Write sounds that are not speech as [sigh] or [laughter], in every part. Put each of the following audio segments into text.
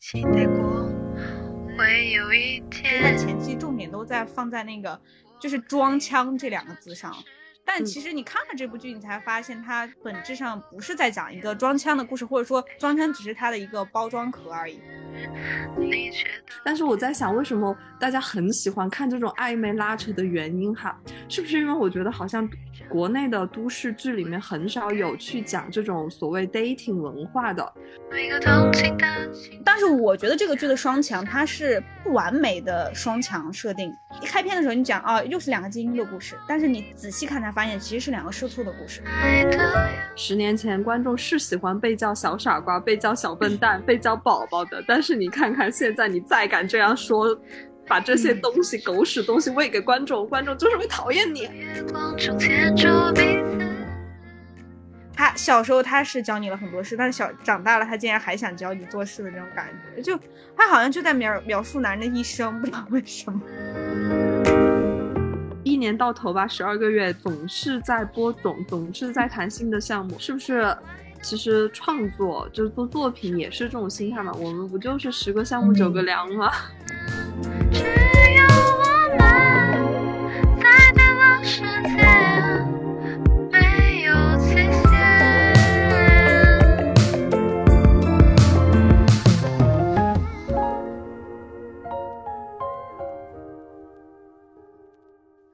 期待过会有一天。前期重点都在放在那个就是装腔这两个字上，但其实你看了这部剧，你才发现它本质上不是在讲一个装腔的故事，或者说装腔只是它的一个包装壳而已。但是我在想，为什么大家很喜欢看这种暧昧拉扯的原因哈？是不是因为我觉得好像国内的都市剧里面很少有去讲这种所谓 dating 文化的？但是我觉得这个剧的双强，它是不完美的双强设定。一开篇的时候你讲啊，又是两个精英的故事，但是你仔细看才发现，其实是两个社畜的故事。十年前观众是喜欢被叫小傻瓜、被叫小笨蛋、被叫宝宝的，但是你看看现在，你再敢这样说，把这些东西狗屎东西喂给观众，观众就是会讨厌你。他小时候他是教你了很多事，但是小长大了他竟然还想教你做事的这种感觉，就他好像就在描描述男人的一生，不知道为什么。一年到头吧，十二个月总是在播种，总是在谈新的项目，是不是？其实创作就是做作品也是这种心态嘛，我们不就是十个项目九个凉吗？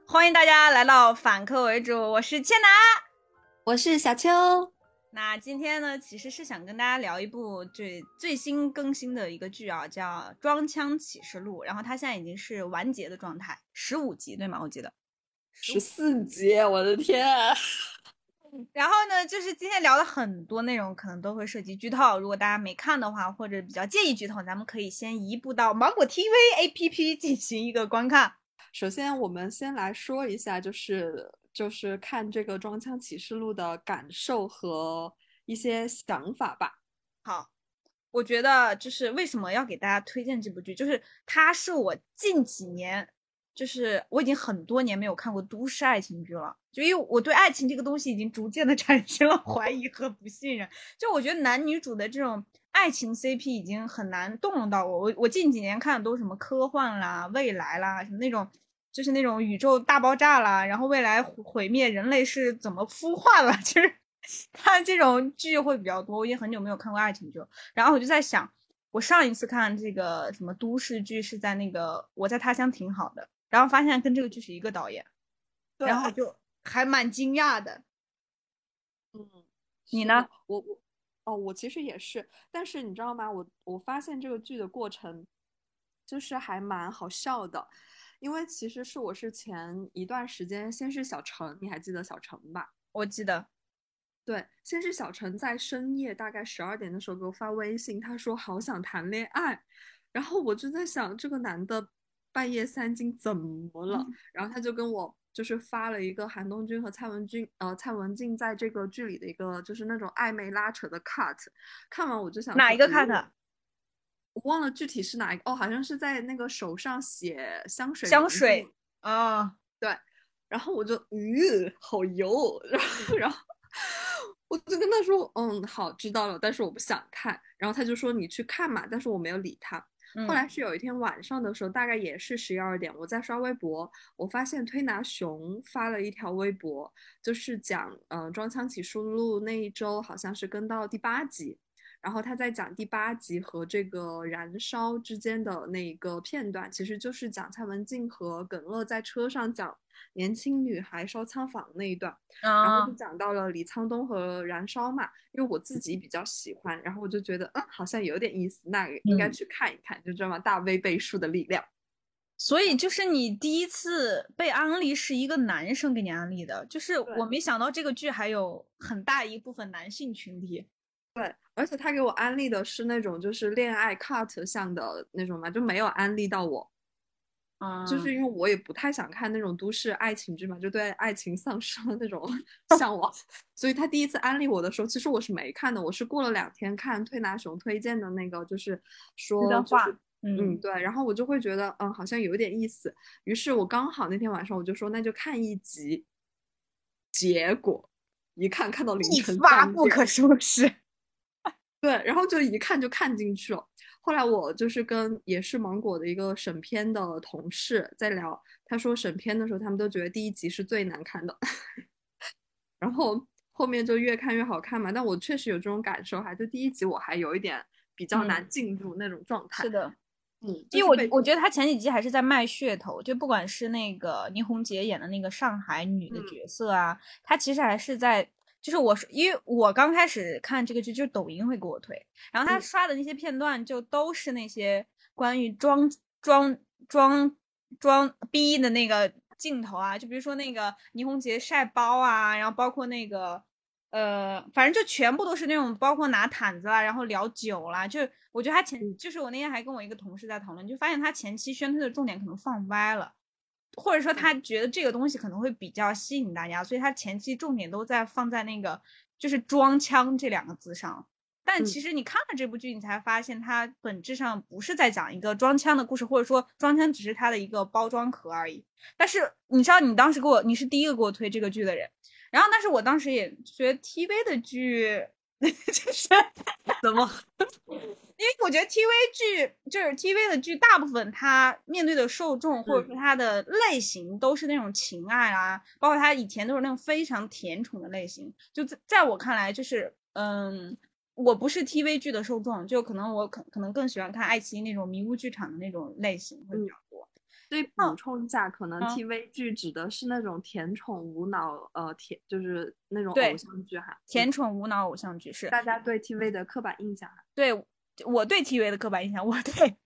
欢迎大家来到反客为主，我是千拿，我是小秋。那今天呢，其实是想跟大家聊一部最最新更新的一个剧啊，叫《装腔启示录》，然后它现在已经是完结的状态，十五集对吗？我记得十四集，我的天！然后呢，就是今天聊了很多内容可能都会涉及剧透，如果大家没看的话，或者比较介意剧透，咱们可以先移步到芒果 TV APP 进行一个观看。首先，我们先来说一下，就是。就是看这个《装腔启示录》的感受和一些想法吧。好，我觉得就是为什么要给大家推荐这部剧，就是它是我近几年，就是我已经很多年没有看过都市爱情剧了，就因为我对爱情这个东西已经逐渐的 [laughs] 产生了怀疑和不信任。就我觉得男女主的这种爱情 CP 已经很难动容到我。我我近几年看的都是什么科幻啦、未来啦，什么那种。就是那种宇宙大爆炸啦，然后未来毁灭，人类是怎么孵化了？其实看这种剧会比较多。我已经很久没有看过爱情剧，然后我就在想，我上一次看这个什么都市剧是在那个《我在他乡挺好的》，然后发现跟这个剧是一个导演，然后就还蛮惊讶的。嗯，你呢？我我哦，我其实也是，但是你知道吗？我我发现这个剧的过程就是还蛮好笑的。因为其实是我是前一段时间先是小陈，你还记得小陈吧？我记得，对，先是小陈在深夜大概十二点的时候给我发微信，他说好想谈恋爱，然后我就在想这个男的半夜三更怎么了？然后他就跟我就是发了一个韩东君和蔡文君呃蔡文静在这个剧里的一个就是那种暧昧拉扯的 cut，看完我就想哪一个 cut？我忘了具体是哪一个哦，好像是在那个手上写香水香水啊，对，然后我就嗯，好油，然后然后我就跟他说嗯好知道了，但是我不想看，然后他就说你去看嘛，但是我没有理他。后来是有一天晚上的时候，大概也是十一二点，我在刷微博，我发现推拿熊发了一条微博，就是讲嗯装腔启示录那一周好像是跟到第八集。然后他在讲第八集和这个燃烧之间的那个片段，其实就是讲蔡文静和耿乐在车上讲年轻女孩烧仓房那一段，然后就讲到了李沧东和燃烧嘛。因为我自己比较喜欢，然后我就觉得嗯好像有点意思，那应该去看一看，就这么大 V 倍数的力量。所以就是你第一次被安利是一个男生给你安利的，就是我没想到这个剧还有很大一部分男性群体。对，而且他给我安利的是那种就是恋爱 cut 向的那种嘛，就没有安利到我。啊，就是因为我也不太想看那种都市爱情剧嘛，就对爱情丧失了那种向往。所以他第一次安利我的时候，其实我是没看的，我是过了两天看推拿熊推荐的那个，就是说的话，嗯，对，然后我就会觉得，嗯，好像有点意思。于是我刚好那天晚上我就说，那就看一集。结果一看看到凌晨一发不可收拾。对，然后就一看就看进去了。后来我就是跟也是芒果的一个审片的同事在聊，他说审片的时候他们都觉得第一集是最难看的，[laughs] 然后后面就越看越好看嘛。但我确实有这种感受哈，就第一集我还有一点比较难嗯进入那种状态。是，的，嗯，因为我我觉得他前几集还是在卖噱头，就不管是那个倪虹洁演的那个上海女的嗯角色啊，她其实还是在，就是我是因为我刚开始看这个剧，就是抖音会给我推，然后他嗯刷的那些片段就都是那些关于装装装装逼的那个镜头啊，就比如说那个倪虹洁晒包啊，然后包括那个。呃，反正就全部都是那种，包括拿毯子啊，然后聊酒啦，就我觉得他前，嗯就是我那天还跟我一个同事在讨论，就发现他前期宣推的重点可能放歪了，或者说他觉得这个东西可能会比较吸引大家，所以他前期重点都在放在那个就是装腔这两个字上。但嗯其实你看了这部剧，你才发现它本质上不是在讲一个装腔的故事，或者说装腔只是它的一个包装壳而已。但是你知道，你当时给我，你是第一个给我推这个剧的人，然后但是我当时也觉得 TV 的剧 [laughs] 就是怎么？[laughs] 因为我觉得 TV 剧就是 TV 的剧，大部分它面对的受众或者说它的类型都是那种情爱啊，包括它以前都是那种非常甜宠的类型。就在在我看来，就是嗯，我不是 TV 剧的受众，就可能我可可能更喜欢看爱奇艺那种迷雾剧场的那种类型会比较多。所以补充一下，可能嗯 TV 剧指的是那种甜宠无脑，呃，甜就是那种偶像剧哈。甜嗯宠无脑偶像剧是大家对 TV 的刻板印象。对我对 TV 的刻板印象，我对。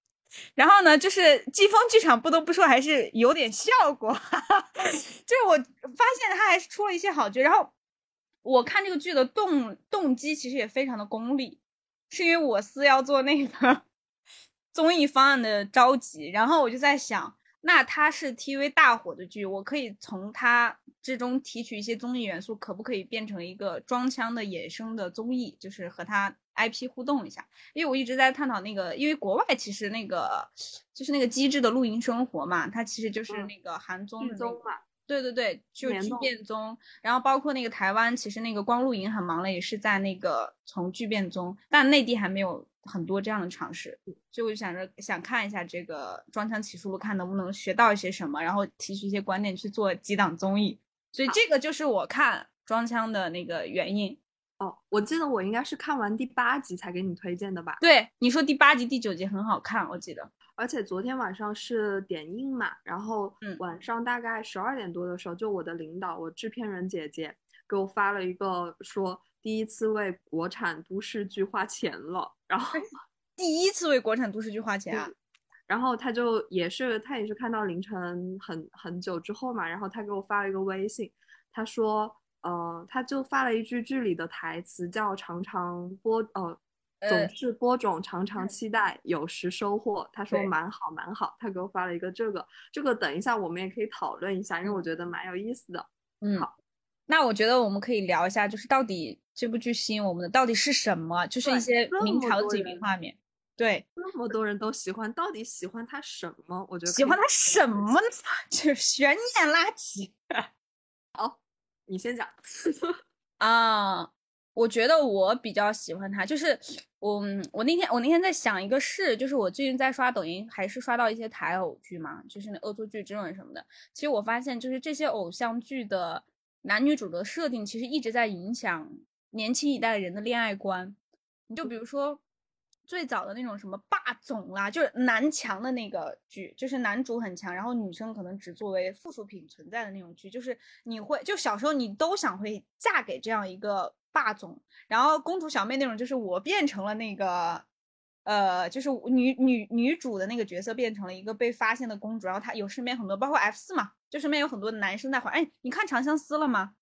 然后呢，就是季风剧场，不得不说还是有点效果，[laughs] 就是我发现他还是出了一些好剧。然后我看这个剧的动动机其实也非常的功利，是因为我司要做那个 [laughs] 综艺方案的召集，然后我就在想，那它是 TV 大火的剧，我可以从它之中提取一些综艺元素，可不可以变成一个装腔的衍生的综艺，就是和它 IP 互动一下？因为我一直在探讨那个，因为国外其实那个就是那个机智的露营生活嘛，它其实就是嗯那个韩综的、那个。剧综嘛，对对对，就是剧变综，然后包括那个台湾，其实那个光露营很忙了，也是在那个从剧变综，但内地还没有很多这样的尝试，所以我就想着想看一下这个《装腔启示录》，看能不能学到一些什么，然后提取一些观点去做几档综艺，所以这个就是我看装腔的那个原因。哦，我记得我应该是看完第八集才给你推荐的吧？对，你说第八集、第九集很好看，我记得。而且昨天晚上是点映嘛，然后嗯晚上大概十二点多的时候，就我的领导，我制片人姐姐给我发了一个说第一次为国产都市剧花钱了，然后第一次为国产都市剧花钱啊！嗯然后他就也是他也是看到凌晨很很久之后嘛，然后他给我发了一个微信，他说呃他就发了一句剧里的台词叫常常播呃。呃总是播种，常常期待，有时收获。他说蛮好，蛮好。他给我发了一个这个，这个等一下我们也可以讨论一下，因为我嗯觉得蛮有意思的。嗯好，那我觉得我们可以聊一下，就是到底这部剧吸引我们的到底是什么？就是一些这么名场景、名画面。对，那么多人都喜欢，到底喜欢他什么？我觉得喜欢他什？么呢？[laughs] 就是悬念拉起好你先讲。[laughs] 啊。我觉得我比较喜欢他，就是我我那天我那天在想一个事，就是我最近在刷抖音，还是刷到一些台偶剧嘛，就是那恶作剧之吻什么的。其实我发现，就是这些偶像剧的男女主的设定，其实一直在影响年轻一代人的恋爱观。你就比如说最早的那种什么霸总啦，就是男强的那个剧，就是男主很强，然后女生可能只作为附属品存在的那种剧，就是你会就小时候你都想会嫁给这样一个霸总，然后公主小妹那种，就是我变成了那个。呃，就是女女女主的那个角色变成了一个被发现的公主，然后她有身边很多，包括 F 四嘛，就身边有很多男生在怀。哎，你看《长相思》了吗？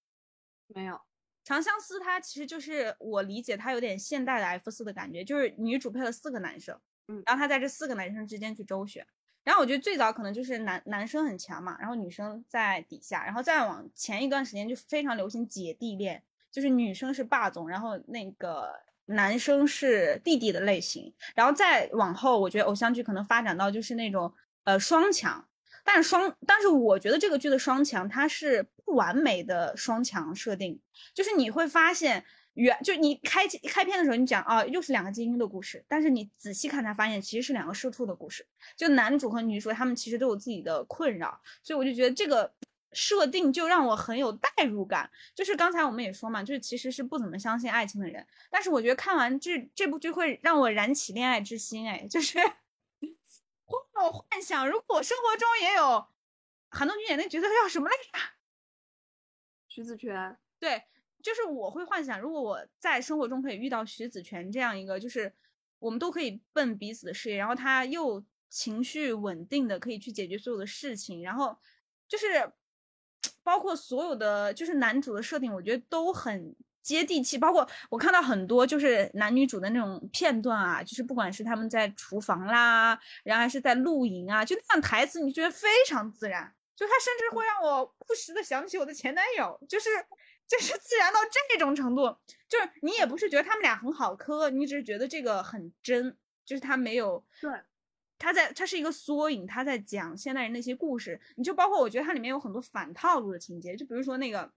没有，长相思它其实就是我理解它有点现代的 F 四的感觉，就是女主配了四个男生，嗯然后她在这四个男生之间去周旋。然后我觉得最早可能就是男男生很强嘛，然后女生在底下，然后再往前一段时间就非常流行姐弟恋，就是女生是霸总，然后那个男生是弟弟的类型，然后再往后，我觉得偶像剧可能发展到就是那种呃双强，但是双，但是我觉得这个剧的双强它是不完美的双强设定，就是你会发现原就你开开篇的时候你讲啊又是两个精英的故事，但是你仔细看才发现其实是两个社畜的故事，就男主和女主他们其实都有自己的困扰，所以我就觉得这个。设定就让我很有代入感，就是刚才我们也说嘛，就是其实是不怎么相信爱情的人，但是我觉得看完这这部剧会让我燃起恋爱之心，哎，就是会让我幻想，如果生活中也有韩东君演那角色叫什么来着？徐子泉。对，就是我会幻想，如果我在生活中可以遇到徐子泉这样一个，就是我们都可以奔彼此的事业，然后他又情绪稳定的可以去解决所有的事情，然后就是。包括所有的就是男主的设定，我觉得都很接地气。包括我看到很多就是男女主的那种片段啊，就是不管是他们在厨房啦，然后还是在露营啊，就那样台词，你觉得非常自然。就他甚至会让我不时的想起我的前男友，就是就是自然到这种程度。就是你也不是觉得他们俩很好磕，你只是觉得这个很真，就是他没有对。他在，他是一个缩影，他在讲现代人那些故事。你就包括，我觉得它里面有很多反套路的情节，就比如说那个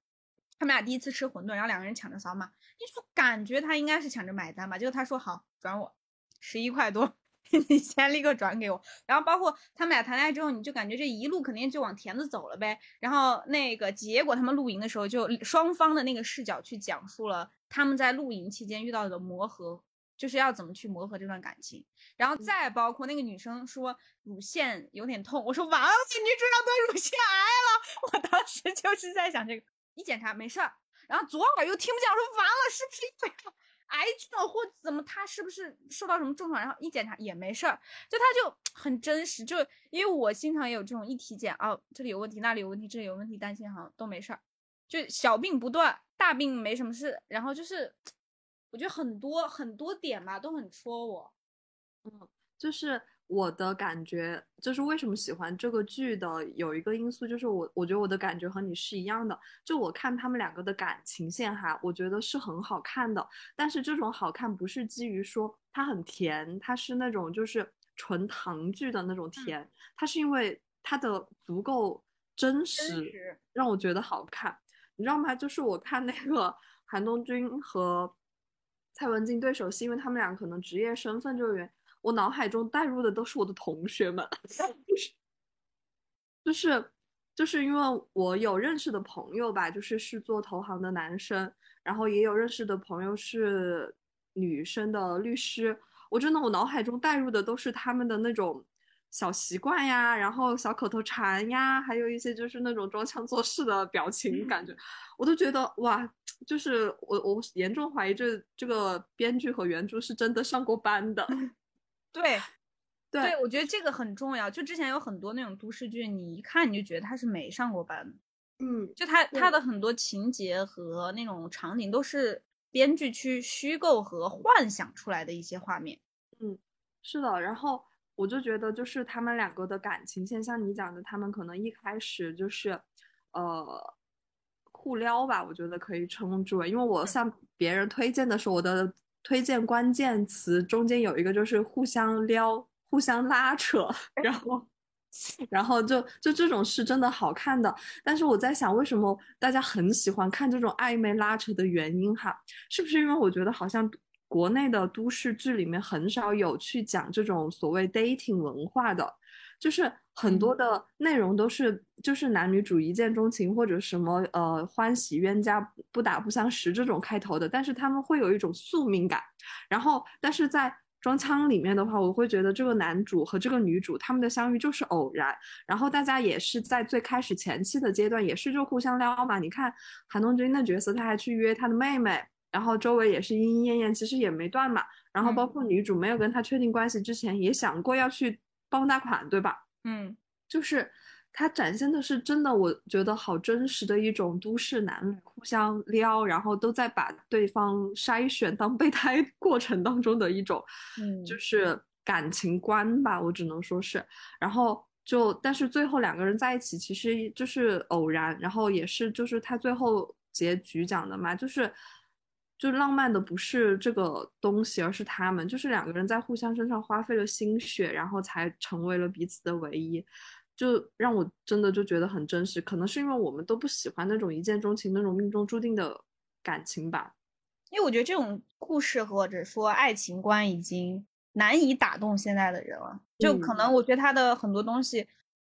他们俩第一次吃馄饨，然后两个人抢着扫码，你就感觉他应该是抢着买单吧。结果他说好转我十一块多，[laughs] 你先立刻转给我。然后包括他们俩谈恋爱之后，你就感觉这一路肯定就往田子走了呗。然后那个结果他们露营的时候，就双方的那个视角去讲述了他们在露营期间遇到的磨合。就是要怎么去磨合这段感情，然后再包括那个女生说乳腺有点痛，我说完了，女主要得乳腺癌了。我当时就是在想这个，一检查没事儿，然后左耳又听不见，我说完了，是不是因为癌症或怎么，她是不是受到什么重创？然后一检查也没事儿，就她就 [sniffs] 很真实，就因为我经常也有这种一体检啊，这里有问题，那里有问题，这里有问题，担心好像都没事儿，就小病不断，大病没什么事，然后就是。我觉得很多很多点吧都很戳我，嗯，就是我的感觉，就是为什么喜欢这个剧的有一个因素，就是我我觉得我的感觉和你是一样的，就我看他们两个的感情线哈，我觉得是很好看的，但是这种好看不是基于说它很甜，它是那种就是纯糖剧的那种甜，它是因为它的足够真实，让我觉得好看，你知道吗？就是我看那个韩东君和。蔡文静对手戏，因为他们俩可能职业身份就远，我脑海中带入的都是我的同学们，[laughs] 就是就是因为我有认识的朋友吧，就是是做投行的男生，然后也有认识的朋友是女生的律师，我真的我脑海中带入的都是他们的那种。小习惯呀，然后小口头禅呀，还有一些就是那种装腔作势的表情，感觉我都觉得哇，就是我我严重怀疑这这个编剧和原著是真的上过班的。[laughs] [laughs] 对，对，我觉得这个很重要。就之前有很多那种都市剧，你一看你就觉得他是没上过班的。嗯，就他他的很多情节和那种场景都是编剧去虚构和幻想出来的一些画面。嗯，是的，然后。我就觉得，就是他们两个的感情线，像你讲的，他们可能一开始就是，呃，互撩吧，我觉得可以称之为。因为我向别人推荐的时候，我的推荐关键词中间有一个就是互相撩、互相拉扯，然后，然后就就这种是真的好看的。但是我在想，为什么大家很喜欢看这种暧昧拉扯的原因哈？是不是因为我觉得好像？国内的都市剧里面很少有去讲这种所谓 dating 文化的，就是很多的内容都是就是男女主一见钟情或者什么呃欢喜冤家不打不相识这种开头的，但是他们会有一种宿命感。然后，但是在装腔里面的话，我会觉得这个男主和这个女主他们的相遇就是偶然，然后大家也是在最开始前期的阶段也是就互相撩嘛。你看韩东君的角色，他还去约他的妹妹。然后周围也是莺莺燕燕，其实也没断嘛。然后包括女主没有跟他确定关系之前，也想过要去帮大款，对吧？嗯，就是他展现的是真的，我觉得好真实的一种都市男女互相撩，然后都在把对方筛选当备胎 [laughs] 过程当中的一种，嗯，就是感情观吧，我只能说是。然后就但是最后两个人在一起，其实就是偶然，然后也是就是他最后结局讲的嘛，就是。就浪漫的不是这个东西，而是他们，就是两个人在互相身上花费了心血，然后才成为了彼此的唯一。就让我真的就觉得很真实。可能是因为我们都不喜欢那种一见钟情、那种命中注定的感情吧。因为我觉得这种故事或者说爱情观已经难以打动现在的人了。就可能我觉得他的很多东西，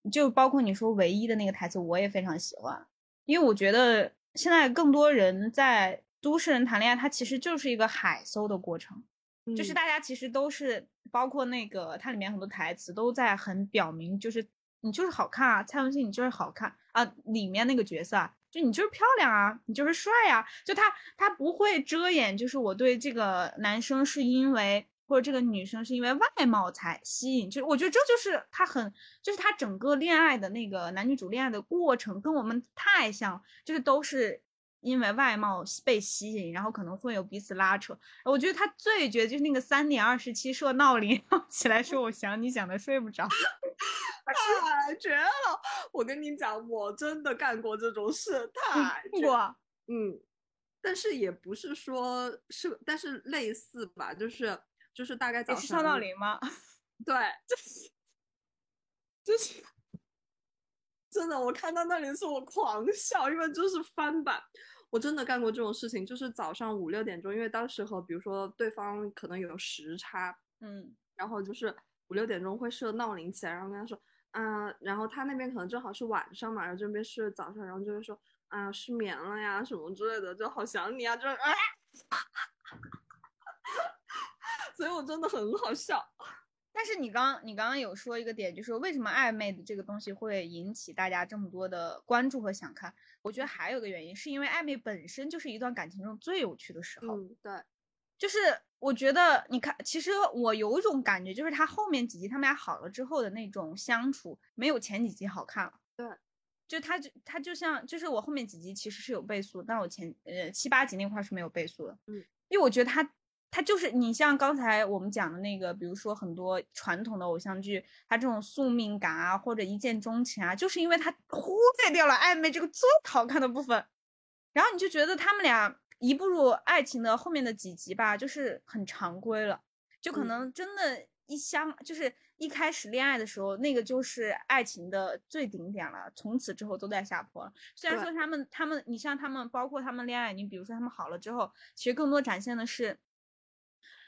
就包括你说唯一的那个台词，我也非常喜欢。因为我觉得现在更多人在都市人谈恋爱，它其实就是一个海搜的过程，就是大家其实都是包括那个它里面很多台词都在很表明，就是你就是好看啊，蔡文熙你就是好看啊，里面那个角色啊，就你就是漂亮啊，你就是帅啊，就他他不会遮掩，就是我对这个男生是因为。或者这个女生是因为外貌才吸引，就是我觉得这就是他很，就是他整个恋爱的那个男女主恋爱的过程跟我们太像，就是都是因为外貌被吸引，然后可能会有彼此拉扯。我觉得他最绝就是那个三点二十七设闹铃 [laughs] 起来说我想你想的睡不着，[laughs] 太绝了！我跟你讲，我真的干过这种事，太过，嗯，但是也不是说是，但是类似吧，就是。就是大概早上设闹铃吗？[laughs] 对，就是就是真的，我看到那里是我狂笑，因为就是翻版。我真的干过这种事情，就是早上五六点钟，因为当时和比如说对方可能有时差，嗯，然后就是五六点钟会设闹铃起来，然后跟他说，嗯，然后他那边可能正好是晚上嘛，然后这边是早上，然后就会说，啊，失眠了呀什么之类的，就好想你啊，就是啊。[laughs] 所以我真的很好笑，但是你刚你刚刚有说一个点，就是为什么暧昧的这个东西会引起大家这么多的关注和想看？我觉得还有个原因，是因为暧昧本身就是一段感情中最有趣的时候。嗯，对，就是我觉得你看，其实我有一种感觉，就是他后面几集他们俩好了之后的那种相处，没有前几集好看了。对，就他就他就像，就是我后面几集其实是有倍速，但我前呃七八集那块是没有倍速的。嗯，因为我觉得他。他就是你像刚才我们讲的那个，比如说很多传统的偶像剧，他这种宿命感啊，或者一见钟情啊，就是因为他忽略掉了暧昧这个最好看的部分，然后你就觉得他们俩一步入爱情的后面的几集吧，就是很常规了，就可能真的，一相就是一开始恋爱的时候，那个就是爱情的最顶点了，从此之后都在下坡了。虽然说他们他们，你像他们，包括他们恋爱，你比如说他们好了之后，其实更多展现的是。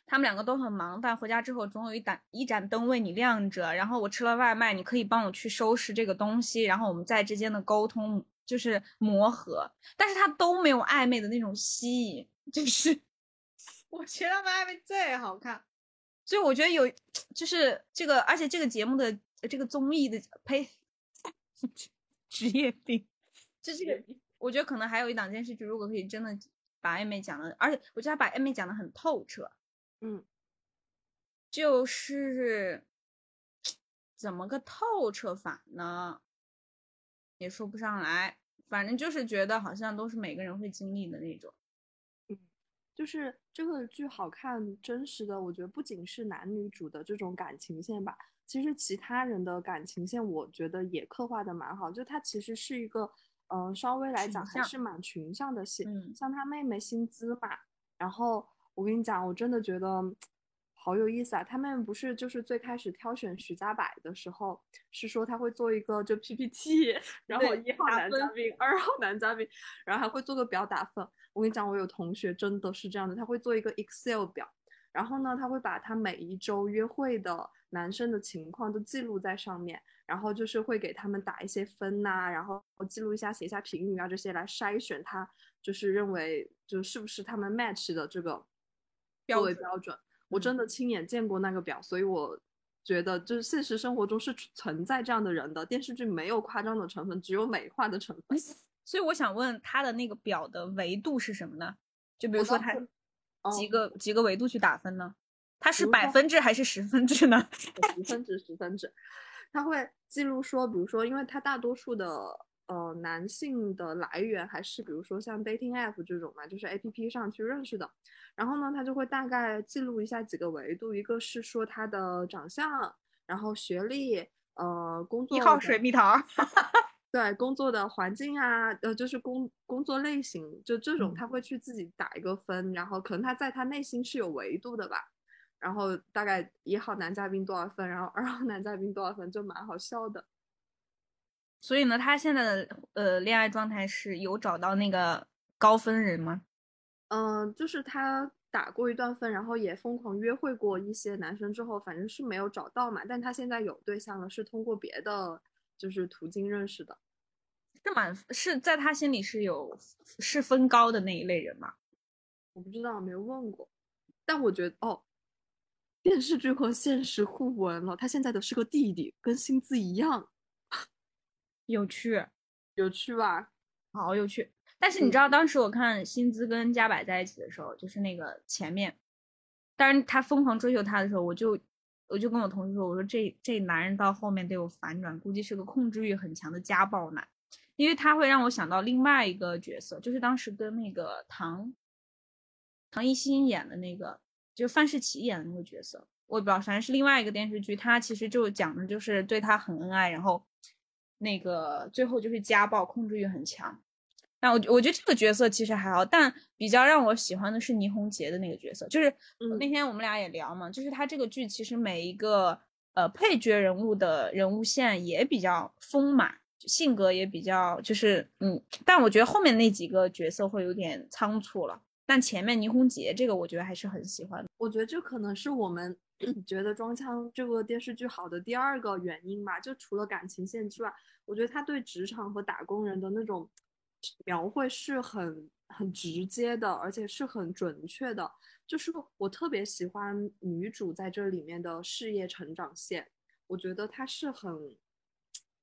他们两个都很忙，但回家之后总有一盏一盏灯为你亮着。然后我吃了外卖，你可以帮我去收拾这个东西。然后我们在之间的沟通就是磨合，但是他都没有暧昧的那种吸引，就是 [laughs] 我觉得他们暧昧最好看。所以我觉得有，就是这个，而且这个节目的这个综艺的呸，职业病，就这个，我觉得可能还有一档电视剧，如果可以真的把暧昧讲的，而且我觉得他把暧昧讲的很透彻。嗯，就是怎么个透彻法呢？也说不上来，反正就是觉得好像都是每个人会经历的那种。嗯，就是这个剧好看，真实的，我觉得不仅是男女主的这种感情线吧，其实其他人的感情线，我觉得也刻画的蛮好。就它其实是一个，嗯，稍微来讲还是蛮群像的戏。嗯，像他妹妹薪资嘛，然后。我跟你讲，我真的觉得好有意思啊！他们不是就是最开始挑选徐家柏的时候，是说他会做一个就 PPT，[laughs] 然后一号男嘉宾、二号男嘉宾，然后还会做个表打分。我跟你讲，我有同学真的是这样的，他会做一个 Excel 表，然后呢，他会把他每一周约会的男生的情况都记录在上面，然后就是会给他们打一些分呐，然后记录一下、写一下评语啊这些来筛选他，就是认为就是不是他们 match 的这个。作为标准，我真的亲眼见过那个表，所以我觉得就是现实生活中是存在这样的人的。电视剧没有夸张的成分，只有美化的成分。[laughs] 所以我想问他的那个表的维度是什么呢？就比如说他几个几个维度去打分呢？它是百分制还是十分制呢？十分制，十分制。他会记录说，比如说，因为他大多数的。呃，男性的来源还是比如说像 dating app 这种嘛，就是 A P P 上去认识的。然后呢，他就会大概记录一下几个维度，一个是说他的长相，然后学历，呃，工作一号水蜜桃，对，工作的环境啊，呃，就是工工作类型，就这种他会去自己打一个分，然后可能他在他内心是有维度的吧。然后大概一号男嘉宾多少分，然后二号男嘉宾多少分，就蛮好笑的。所以呢，他现在的呃恋爱状态是有找到那个高分人吗？嗯、就是他打过一段分，然后也疯狂约会过一些男生之后，反正是没有找到嘛。但他现在有对象了，是通过别的就是途径认识的。是蛮是在他心里是有是分高的那一类人吗？我不知道，没问过。但我觉得哦，电视剧和现实互文了。他现在的是个弟弟，跟薪资一样，有趣，有趣吧？好有趣。但是你知道，当时我看薪资跟加百在一起的时候，就是那个前面，当然他疯狂追求她的时候，我就我就跟我同事说，我说这这男人到后面得有反转，估计是个控制欲很强的家暴男，因为他会让我想到另外一个角色，就是当时跟那个唐唐艺昕演的那个，就范世琦演的那个角色，我也不知道，反正是另外一个电视剧，他其实就讲的就是对他很恩爱，然后那个最后就是家暴，控制欲很强。但我我觉得这个角色其实还好，但比较让我喜欢的是倪虹洁的那个角色，就是嗯那天我们俩也聊嘛，就是他这个剧其实每一个呃配角人物的人物线也比较丰满，性格也比较就是嗯，但我觉得后面那几个角色会有点仓促了，但前面倪虹洁这个我觉得还是很喜欢的。我觉得这可能是我们觉得《装腔》这个电视剧好的第二个原因吧。就除了感情线之外，我觉得他对职场和打工人的那种描绘是很很直接的，而且是很准确的。就是我特别喜欢女主在这里面的事业成长线，我觉得她是很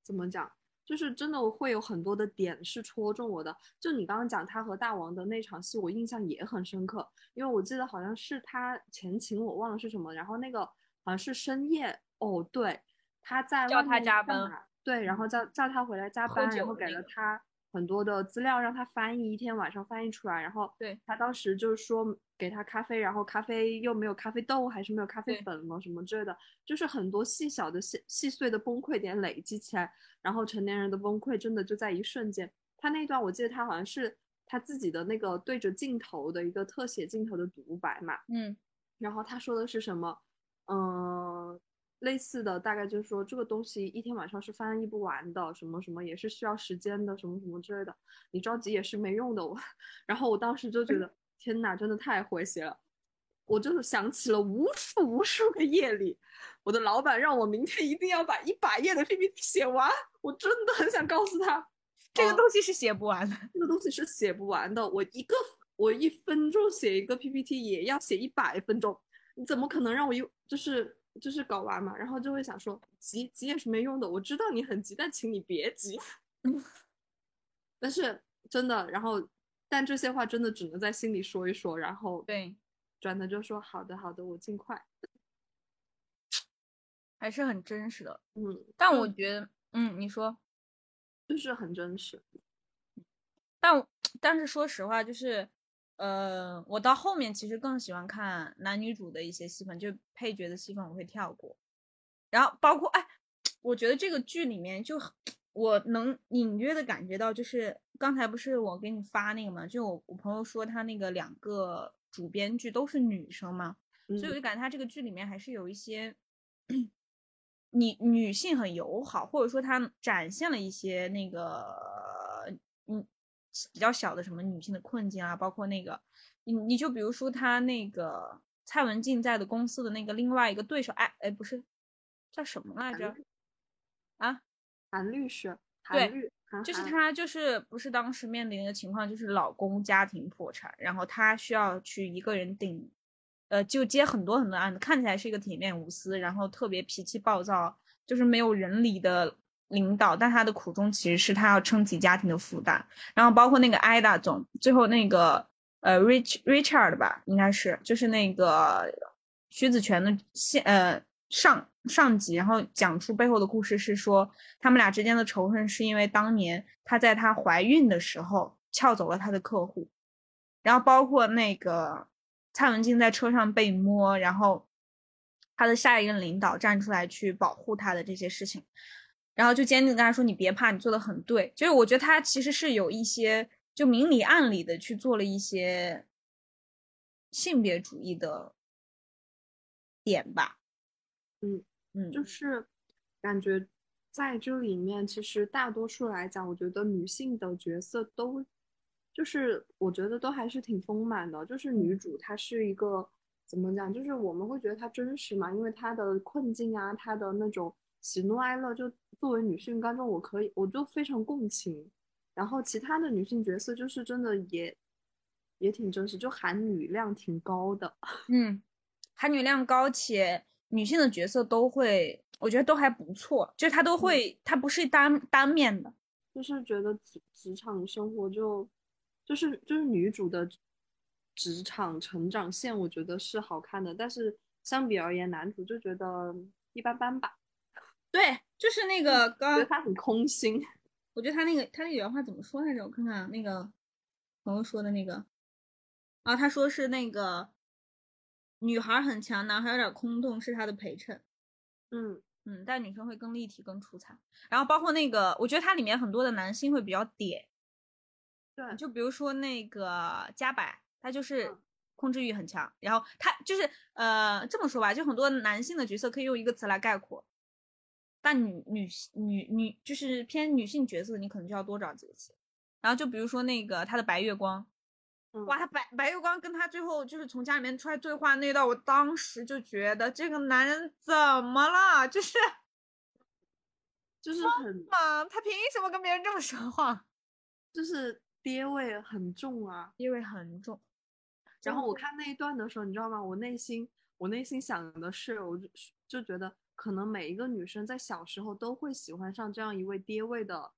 怎么讲，就是真的会有很多的点是戳中我的。就你刚刚讲他和大王的那场戏，我印象也很深刻。因为我记得好像是他前情我忘了是什么，然后那个好像是深夜哦，对，他在叫他外面加班，对，然后叫叫他回来加班，然后给了他很多的资料让他翻译，一天晚上翻译出来，然后对他当时就是说给他咖啡，然后咖啡又没有咖啡豆，还是没有咖啡粉了什么之类的，就是很多细小的细细碎的崩溃点累积起来，然后成年人的崩溃真的就在一瞬间。他那段我记得他好像是他自己的那个对着镜头的一个特写镜头的独白嘛，嗯然后他说的是什么？嗯、类似的大概就是说这个东西一天晚上是翻译不完的，什么什么也是需要时间的，什么什么之类的，你着急也是没用的。我，[laughs] 然后我当时就觉得天呐，真的太诙谐了。我就是想起了无数无数个夜里，我的老板让我明天一定要把一百页的 PPT 写完，我真的很想告诉他，这个哦东西是写不完的。这个东西是写不完的。我一个我一分钟写一个 PPT 也要写一百分钟，你怎么可能让我一就是就是搞完嘛？然后就会想说急急也是没用的，我知道你很急，但请你别急。[laughs] 但是真的，然后但这些话真的只能在心里说一说，然后对，转头就说好的好的，我尽快。还是很真实的。嗯，但我觉得，嗯，你说，就是很真实。但但是说实话，就是，呃，我到后面其实更喜欢看男女主的一些戏份，就配角的戏份我会跳过。然后包括哎，我觉得这个剧里面就我能隐约的感觉到，就是刚才不是我给你发那个嘛，就我我朋友说他那个两个主编剧都是女生嘛，所以我嗯就感觉他这个剧里面还是有一些女女性很友好，或者说她展现了一些那个嗯比较小的什么女性的困境啊，包括那个你你就比如说他那个蔡文静在的公司的那个另外一个对手，哎哎不是叫什么来着啊？韩律师，对韩律，韩就是寒她就是不是当时面临的情况，就是老公家庭破产，然后她需要去一个人顶，呃，就接很多很多案子，看起来是一个铁面无私，然后特别脾气暴躁，就是没有人理的领导，但他的苦衷其实是他要撑起家庭的负担，然后包括那个艾达总，最后那个呃 Rich Richard 吧，应该是就是那个徐子泉的现呃上上级，然后讲出背后的故事是说，他们俩之间的仇恨是因为当年她在她怀孕的时候撬走了她的客户，然后包括那个蔡文静在车上被摸，然后她的下一任领导站出来去保护她的这些事情，然后就坚定跟他说：“你别怕，你做的很对。”就是我觉得他其实是有一些就明里暗里的去做了一些性别主义的点吧。嗯嗯，就是感觉在这里面，其实大多数来讲，我觉得女性的角色都，就是我觉得都还是挺丰满的。就是女主她是一个怎么讲，就是我们会觉得她真实嘛，因为她的困境啊，她的那种喜怒哀乐，就作为女性观众，我可以我就非常共情。然后其他的女性角色就是真的也也挺真实，就含女量挺高的。[laughs] 嗯，含女量高且女性的角色都会。我觉得都还不错，就是他都会，她不是单单面的，就是觉得职职场生活就，就是就是女主的职场成长线，我觉得是好看的，但是相比而言，男主就觉得一般般吧。对，就是那个刚他很空心，我觉得他那个他那个原话怎么说来着？我看看那个朋友说的那个，啊，他说是那个女孩很强，男孩有点空洞，是他的陪衬。嗯。嗯，但女生会更立体、更出彩。然后包括那个，我觉得它里面很多的男性会比较点。对，就比如说那个加百，他就是控制欲很强。然后他就是呃这么说吧，就很多男性的角色可以用一个词来概括，但女女女女就是偏女性角色，你可能就要多找几个词。然后就比如说那个他的白月光。哇，他白白月光跟他最后就是从家里面出来对话那段，我当时就觉得这个男人怎么了？就是 [laughs] 就是很嘛？他凭什么跟别人这么说话？[laughs] 就是爹味很重啊，爹味很重。然后我看那一段的时候，你知道吗？我内心我内心想的是，我就就觉得可能每一个女生在小时候都会喜欢上这样一位爹味的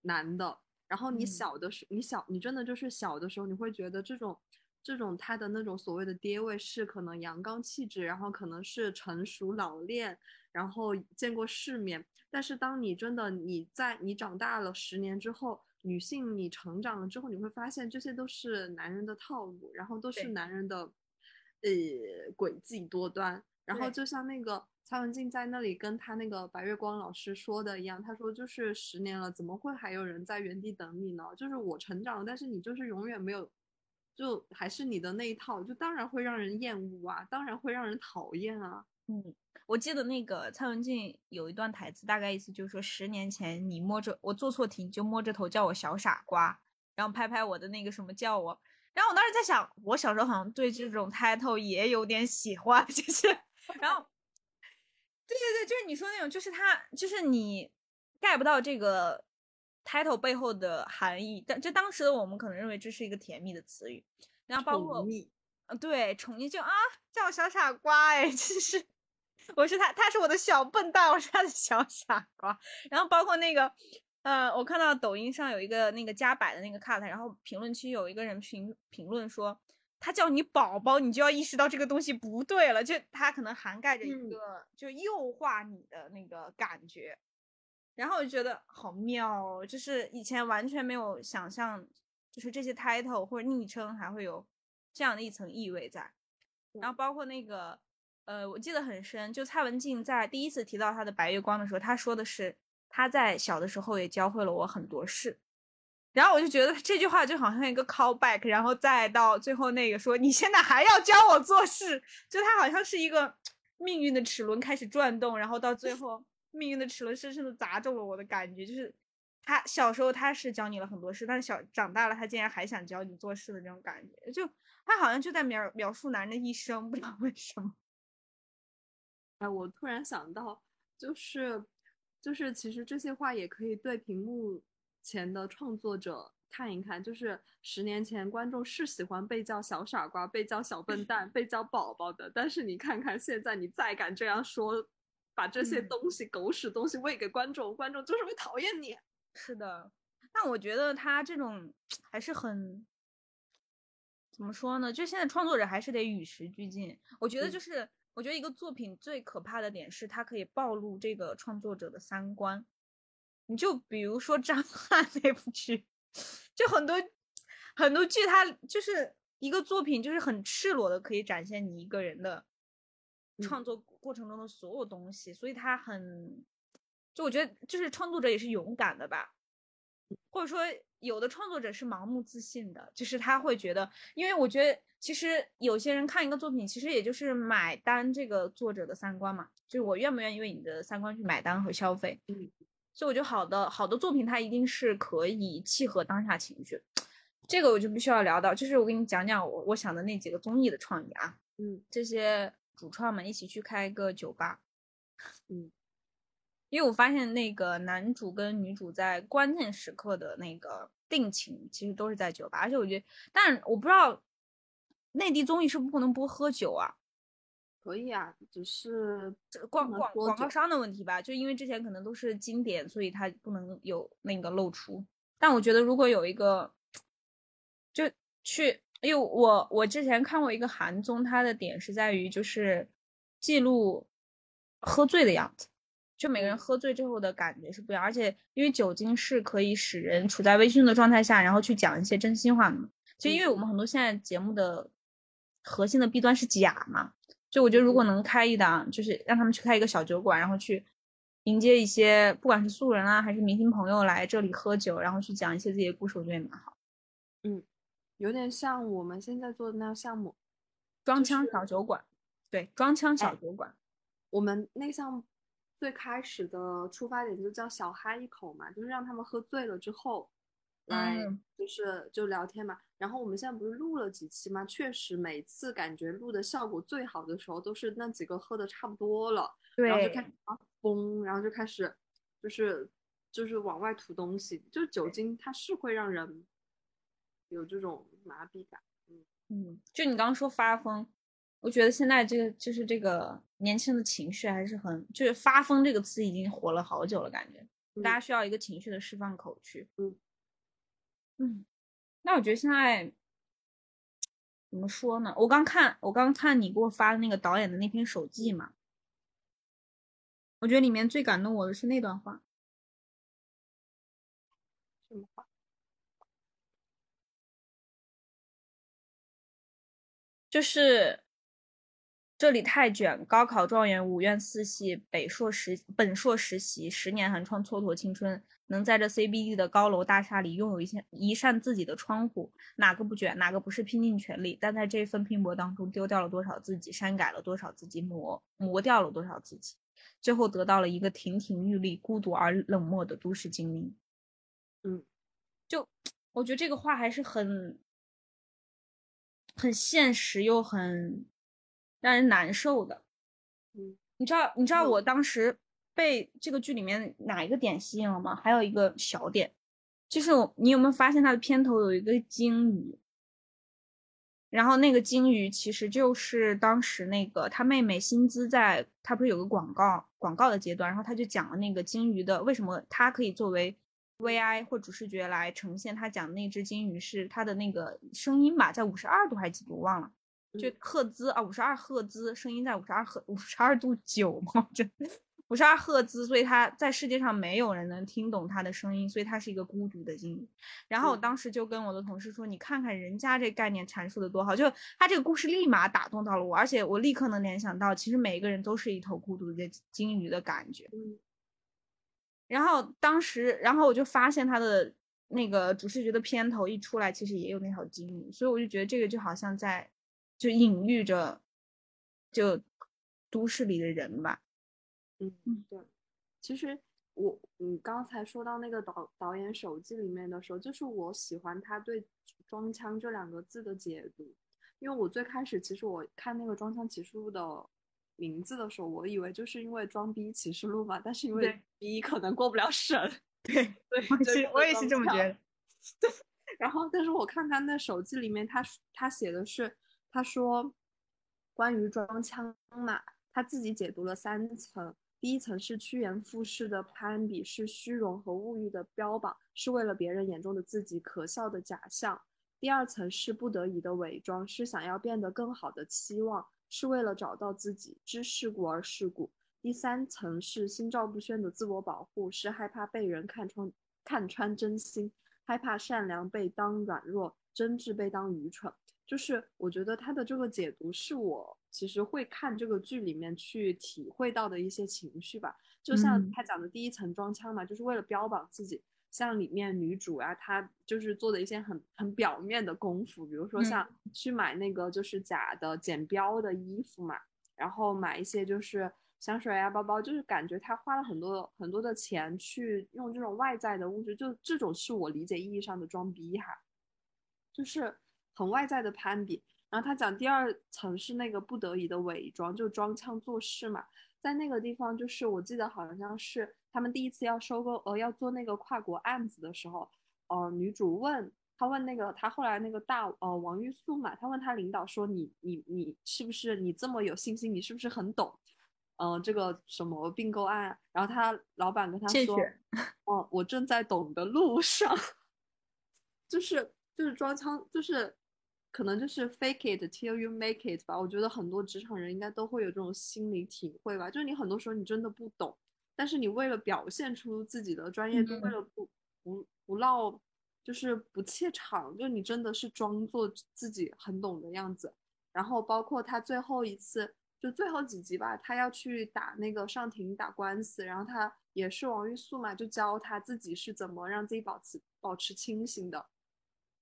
男的。然后你小的时，你小，你真的就是小的时候，你会觉得这种，这种他的那种所谓的爹味是可能阳刚气质，然后可能是成熟老练，然后见过世面。但是当你真的你在你长大了十年之后，女性你成长了之后，你会发现这些都是男人的套路，然后都是男人的，呃，诡计多端。然后就像那个。蔡文静在那里跟他那个白月光老师说的一样，他说就是十年了，怎么会还有人在原地等你呢？就是我成长了，但是你就是永远没有，就还是你的那一套，就当然会让人厌恶啊，当然会让人讨厌啊。嗯，我记得那个蔡文静有一段台词，大概意思就是说，十年前你摸着我做错题，你就摸着头叫我小傻瓜，然后拍拍我的那个什么叫我，然后我当时在想，我小时候好像对这种 title 也有点喜欢，就是，[laughs] 然后。对对对，就是你说那种，就是他，就是你 get 不到这个 title 背后的含义，但就当时的我们可能认为这是一个甜蜜的词语，然后包括，嗯，对，宠溺就啊，叫我小傻瓜，哎，其实我是他，他是我的小笨蛋，我是他的小傻瓜，然后包括那个，呃，我看到抖音上有一个那个加百的那个 cut，然后评论区有一个人评评论说。他叫你宝宝，你就要意识到这个东西不对了，就他可能涵盖着一个就诱惑你的那个感觉，然后我就觉得好妙哦，就是以前完全没有想象，就是这些 title 或者昵称还会有这样的一层意味在，然后包括那个，呃，我记得很深，就蔡文静在第一次提到她的白月光的时候，她说的是她在小的时候也教会了我很多事。然后我就觉得这句话就好像一个 callback，然后再到最后那个说你现在还要教我做事，就他好像是一个命运的齿轮开始转动，然后到最后命运的齿轮深深的砸中了我的感觉，就是他小时候他是教你了很多事，但是小长大了他竟然还想教你做事的那种感觉，就他好像就在描描述男人的一生，不知道为什么。哎，我突然想到，就是就是其实这些话也可以对屏幕。前的创作者看一看，就是十年前观众是喜欢被叫小傻瓜、被叫小笨蛋、被叫宝宝的，但是你看看现在，你再敢这样说，把这些东西、狗屎东西喂给观众，观众就是会讨厌你。是的，但我觉得他这种还是很怎么说呢？就现在创作者还是得与时俱进。我觉得就是，我觉得一个作品最可怕的点是，它可以暴露这个创作者的三观。你就比如说张翰那部剧，就很多很多剧，它就是一个作品，就是很赤裸的可以展现你一个人的创作过程中的所有东西，所以它很，就我觉得就是创作者也是勇敢的吧，或者说有的创作者是盲目自信的，就是他会觉得，因为我觉得其实有些人看一个作品，其实也就是买单这个作者的三观嘛，就是我愿不愿意为你的三观去买单和消费。嗯，所以我觉得好的好的作品，它一定是可以契合当下情绪。这个我就必须要聊到，就是我给你讲讲我我想的那几个综艺的创意啊。嗯，这些主创们一起去开一个酒吧。嗯。因为我发现那个男主跟女主在关键时刻的那个定情，其实都是在酒吧。而且我觉得，但我不知道内地综艺是不是不能播喝酒啊？可以啊，只是这广广广告商的问题吧。就因为之前可能都是经典，所以它不能有那个露出。但我觉得如果有一个，就去，因为我我之前看过一个韩综，它的点是在于就是记录喝醉的样子。就每个人喝醉之后的感觉是不一样，而且因为酒精是可以使人处在微醺的状态下，然后去讲一些真心话的。就因为我们很多现在节目的核心的弊端是假嘛，就我觉得如果能开一档，就是让他们去开一个小酒馆，然后去迎接一些不管是素人啊还是明星朋友来这里喝酒，然后去讲一些自己的故事，我觉得也蛮好。嗯，有点像我们现在做的那个项目，装腔小酒馆。对，装腔小酒馆。我们那个项目。最开始的出发点就叫小嗨一口嘛，就是让他们喝醉了之后，来就是就聊天嘛。然后我们现在不是录了几期吗？确实每次感觉录的效果最好的时候，都是那几个喝的差不多了，然后就开始发疯，然后就开始就是就是往外吐东西。就是酒精它是会让人有这种麻痹感，嗯嗯，就你刚刚说发疯。我觉得现在这个就是这个年轻的情绪还是很，就是发疯这个词已经火了好久了，感觉大家需要一个情绪的释放口去。嗯嗯，那我觉得现在怎么说呢？我刚看我刚看你给我发的那个导演的那篇手记嘛，我觉得里面最感动我的是那段话。什么话？就是。这里太卷，高考状元，五院四系，北硕实本硕实习，十年寒窗蹉跎青春。能在这 CBD 的高楼大厦里拥有一扇一扇自己的窗户，哪个不卷？哪个不是拼尽全力？但在这份拼搏当中，丢掉了多少自己，删改了多少自己，磨磨掉了多少自己，最后得到了一个亭亭玉立、孤独而冷漠的都市精灵。嗯，就我觉得这个话还是很很现实又很。让人难受的，嗯，你知道你知道我当时被这个剧里面哪一个点吸引了吗？还有一个小点，就是你有没有发现它的片头有一个鲸鱼？然后那个鲸鱼其实就是当时那个他妹妹薪资在，他不是有个广告广告的阶段，然后他就讲了那个鲸鱼的为什么它可以作为 VI 或主视觉来呈现，他讲那只鲸鱼是它的那个声音吧，在五十二度还是几度忘了。就赫兹啊，五十二赫兹，声音在五十二赫五十二度九嘛，这五十二赫兹，所以他在世界上没有人能听懂他的声音，所以他是一个孤独的鲸鱼。然后我当时就跟我的同事说：“你看看人家这概念阐述的多好，就他这个故事立马打动到了我，而且我立刻能联想到，其实每一个人都是一头孤独的鲸鱼的感觉。”然后当时，然后我就发现他的那个主视觉的片头一出来，其实也有那条鲸鱼，所以我就觉得这个就好像在。就隐喻着，就都市里的人吧。嗯，对。其实我你刚才说到那个导导演手记里面的时候，就是我喜欢他对“装腔”这两个字的解读。因为我最开始其实我看那个《装腔启示录》的名字的时候，我以为就是因为装逼启示录嘛，但是因为逼可能过不了审。[laughs] 对 [laughs] 对，我也是这么觉得。[laughs] 对。然后，但是我看他那手记里面，他他写的是。他说，关于装腔嘛，他自己解读了三层。第一层是趋炎附势的攀比，是虚荣和物欲的标榜，是为了别人眼中的自己可笑的假象。第二层是不得已的伪装，是想要变得更好的期望，是为了找到自己，知世故而世故。第三层是心照不宣的自我保护，是害怕被人看穿看穿真心，害怕善良被当软弱，真挚被当愚蠢。就是我觉得他的这个解读是我其实会看这个剧里面去体会到的一些情绪吧。就像嗯他讲的第一层装腔嘛，就是为了标榜自己。像里面女主啊，她就是做的一些很很表面的功夫，比如说像去买那个就是假的剪标的衣服嘛，然后买一些就是香水啊、包包，就是感觉她花了很多很多的钱去用这种外在的物质，就这种是我理解意义上的装逼哈，就是很外在的攀比。然后他讲第二层是那个不得已的伪装，就装腔作势嘛。在那个地方，就是我记得好像是他们第一次要收购呃要做那个跨国案子的时候，呃女主问他问那个他后来那个大呃王玉素嘛，他问他领导说你你你是不是你这么有信心，你是不是很懂？嗯、呃，这个什么并购案？然后他老板跟他说，哦，我正在懂的路上，就是就是装腔，就是可能就是 fake it till you make it 吧。我觉得很多职场人应该都会有这种心理体会吧，就是你很多时候你真的不懂，但是你为了表现出自己的专业度，嗯为了不不不落，就是不怯场，就你真的是装作自己很懂的样子。然后包括他最后一次，就最后几集吧，他要去打那个上庭打官司，然后他也是王玉素嘛，就教他自己是怎么让自己保持保持清醒的，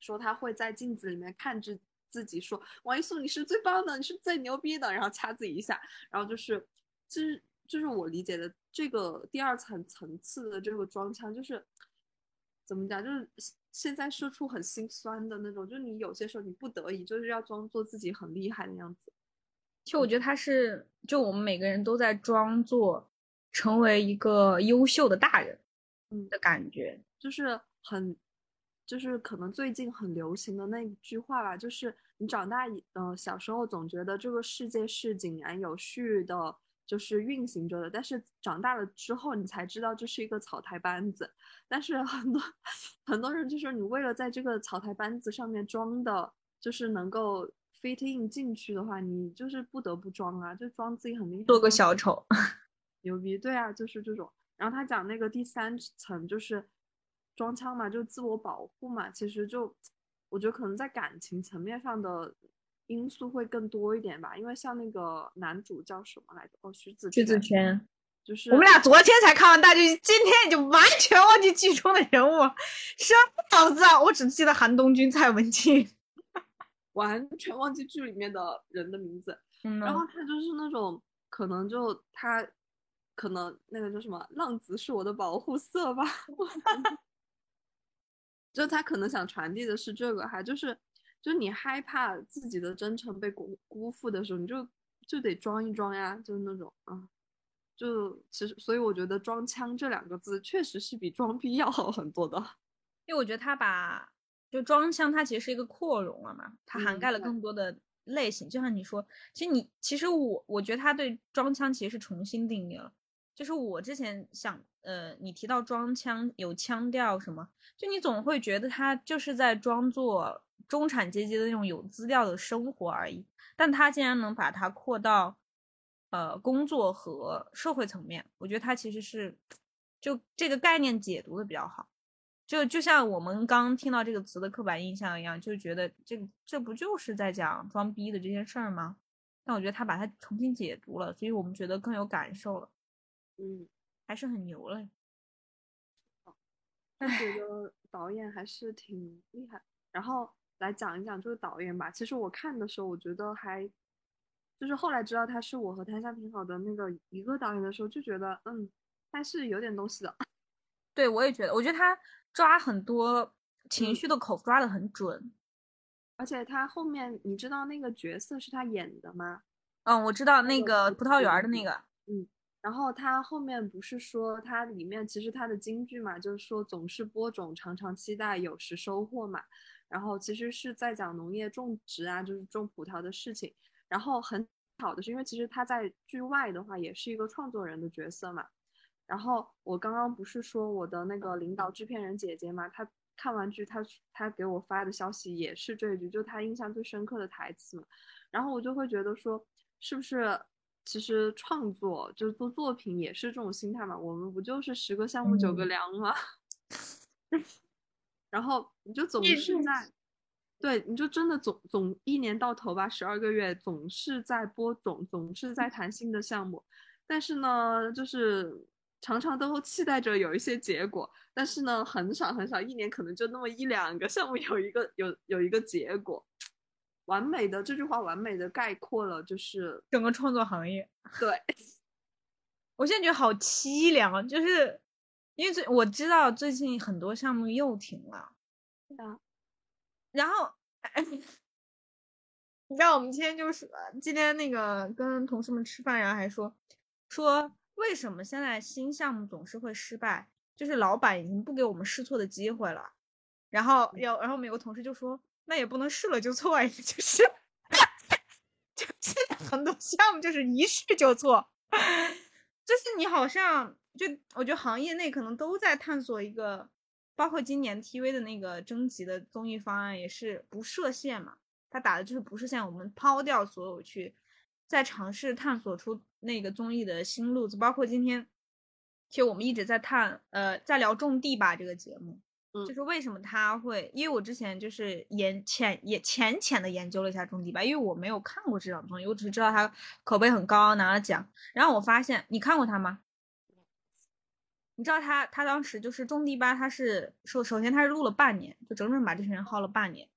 说他会在镜子里面看着自己说王一素你是最棒的，你是最牛逼的，然后掐自己一下，然后就是就是就是我理解的这个第二层层次的这个装腔，就是怎么讲，就是现在社畜很心酸的那种，就是你有些时候你不得已就是要装作自己很厉害的样子。其实我觉得他是，就我们每个人都在装作成为一个优秀的大人，嗯的感觉。就是很，就是可能最近很流行的那一句话吧，就是你长大以，呃，小时候总觉得这个世界是井然有序的，就是运行着的，但是长大了之后，你才知道这是一个草台班子。但是很多很多人就是你为了在这个草台班子上面装的，就是能够 fit in 进去的话，你就是不得不装啊，就装自己很厉害，做个小丑，[laughs] 牛逼，对啊，就是这种。然后他讲那个第三层就是装腔嘛，就自我保护嘛，其实就我觉得可能在感情层面上的因素会更多一点吧，因为像那个男主叫什么来着？哦，徐子徐子泉，泉。就是我们俩昨天才看完大剧，今天已经完全忘记剧中的人物，什么脑子啊！我只记得韩东君、蔡文静。[laughs] 完全忘记剧里面的人的名字。嗯然后他就是那种可能就他可能那个叫什么浪子是我的保护色吧，[laughs] 就他可能想传递的是这个，哈就是就你害怕自己的真诚被辜辜负的时候，你就就得装一装呀，就是那种啊，就其实所以我觉得“装腔”这两个字确实是比装逼要好很多的。因为我觉得他把就装腔，它其实是一个扩容了嘛，它涵嗯盖了更多的类型。就像你说，其实你其实我我觉得他对装腔其实是重新定义了。就是我之前想，呃，你提到装腔有腔调什么，就你总会觉得他就是在装作中产阶级的那种有资料的生活而已。但他竟然能把它扩到，呃，工作和社会层面，我觉得他其实是就这个概念解读的比较好。就就像我们刚听到这个词的刻板印象一样，就觉得这这不就是在讲装逼的这件事儿吗？但我觉得他把它重新解读了，所以我们觉得更有感受了，嗯，还是很牛嘞。就觉得导演还是挺厉害。然后来讲一讲这个导演吧。其实我看的时候，我觉得还就是后来知道他是我和谭笑挺好的那个一个导演的时候，就觉得嗯，他是有点东西的。[laughs] 对我也觉得，我觉得他抓很多情嗯绪的口抓的很准。而且他后面你知道那个角色是他演的吗？嗯，我知道那那个个葡萄园的嗯那个，然后他后面不是说他里面其实他的金句嘛，就是说总是播种，常常期待有时收获嘛。然后其实是在讲农业种植啊，就是种葡萄的事情。然后很好的是因为其实他在剧外的话也是一个创作人的角色嘛。然后我刚刚不是说我的那个领导制片人姐姐嘛，她看完剧，她她给我发的消息也是这一句，就她印象最深刻的台词嘛。然后我就会觉得说，是不是其实创作就是做作品也是这种心态嘛？我们不就是十个项目九个嗯粮吗？[laughs] 然后你就总是是在，对，你就真的总总一年到头吧，十二个月总是在播种，总是在谈新的项目，但是呢，就是常常都期待着有一些结果，但是呢，很少很少，一年可能就那么一两个项目有一个有有一个结果。完美的这句话，完美的概括了就是整个创作行业。[laughs] 对，我现在觉得好凄凉，就是因为最我知道最近很多项目又停了。对啊，然后，[laughs] 你知道我们今天就是今天那个跟同事们吃饭，然后还说说为什么现在新项目总是会失败，就是老板已经不给我们试错的机会了。然后有，然后我们有个同事就说。那也不能试了就错呀，就是，[laughs] 就现在很多项目就是一试就错，就是你好像就我觉得行业内可能都在探索一个，包括今年 TV 的那个征集的综艺方案也是不设限嘛，他打的就是不设限，我们抛掉所有去，在尝试探索出那个综艺的新路子，包括今天，其实我们一直在探，呃，在聊种地吧这个节目。就是为什么他会？因为我之前就是研浅也浅浅的研究了一下种地吧，因为我没有看过这档综艺，我只是知道他口碑很高，拿了奖。然后我发现，你看过他吗？你知道他他当时就是种地吧，他是首首先他是录了半年，就整整把这群人耗了半年。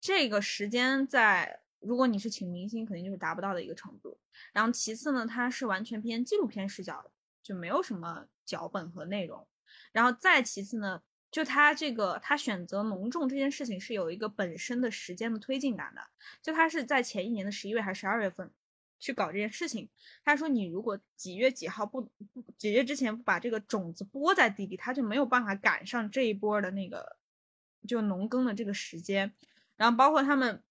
这个时间在如果你是请明星，肯定就是达不到的一个程度。然后其次呢，他是完全偏纪录片视角的，就没有什么脚本和内容。然后再其次呢。就他这个，他选择农种这件事情是有一个本身的时间的推进感的。就他是在前一年的十一月还是十二月份去搞这件事情。他说，你如果几月几号不不几月之前不把这个种子播在地里，他就没有办法赶上这一波的那个就农耕的这个时间。然后包括他们。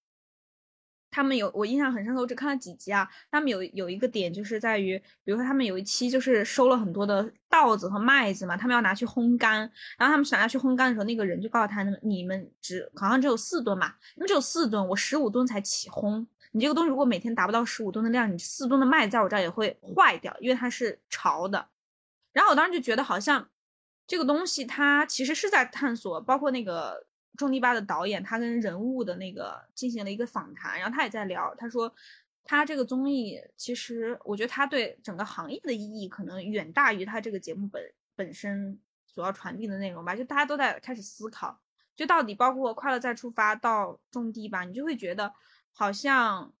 他们有我印象很深刻，我只看了几集啊。他们有有一个点就是在于，比如说他们有一期就是收了很多的稻子和麦子嘛，他们要拿去烘干。然后他们想要去烘干的时候，那个人就告诉他，你们只好像只有四吨嘛，你们只有四吨，我十五吨才起烘。你这个东西如果每天达不到十五吨的量，你四吨的麦在我这儿也会坏掉，因为它是潮的。然后我当时就觉得好像这个东西它其实是在探索，包括那个。种地吧的导演，他跟人物的那个进行了一个访谈，然后他也在聊，他说他这个综艺其实，我觉得他对整个行业的意义可能远大于他这个节目本本身所要传递的内容吧。就大家都在开始思考，就到底包括快乐再出发到种地吧，你就会觉得好像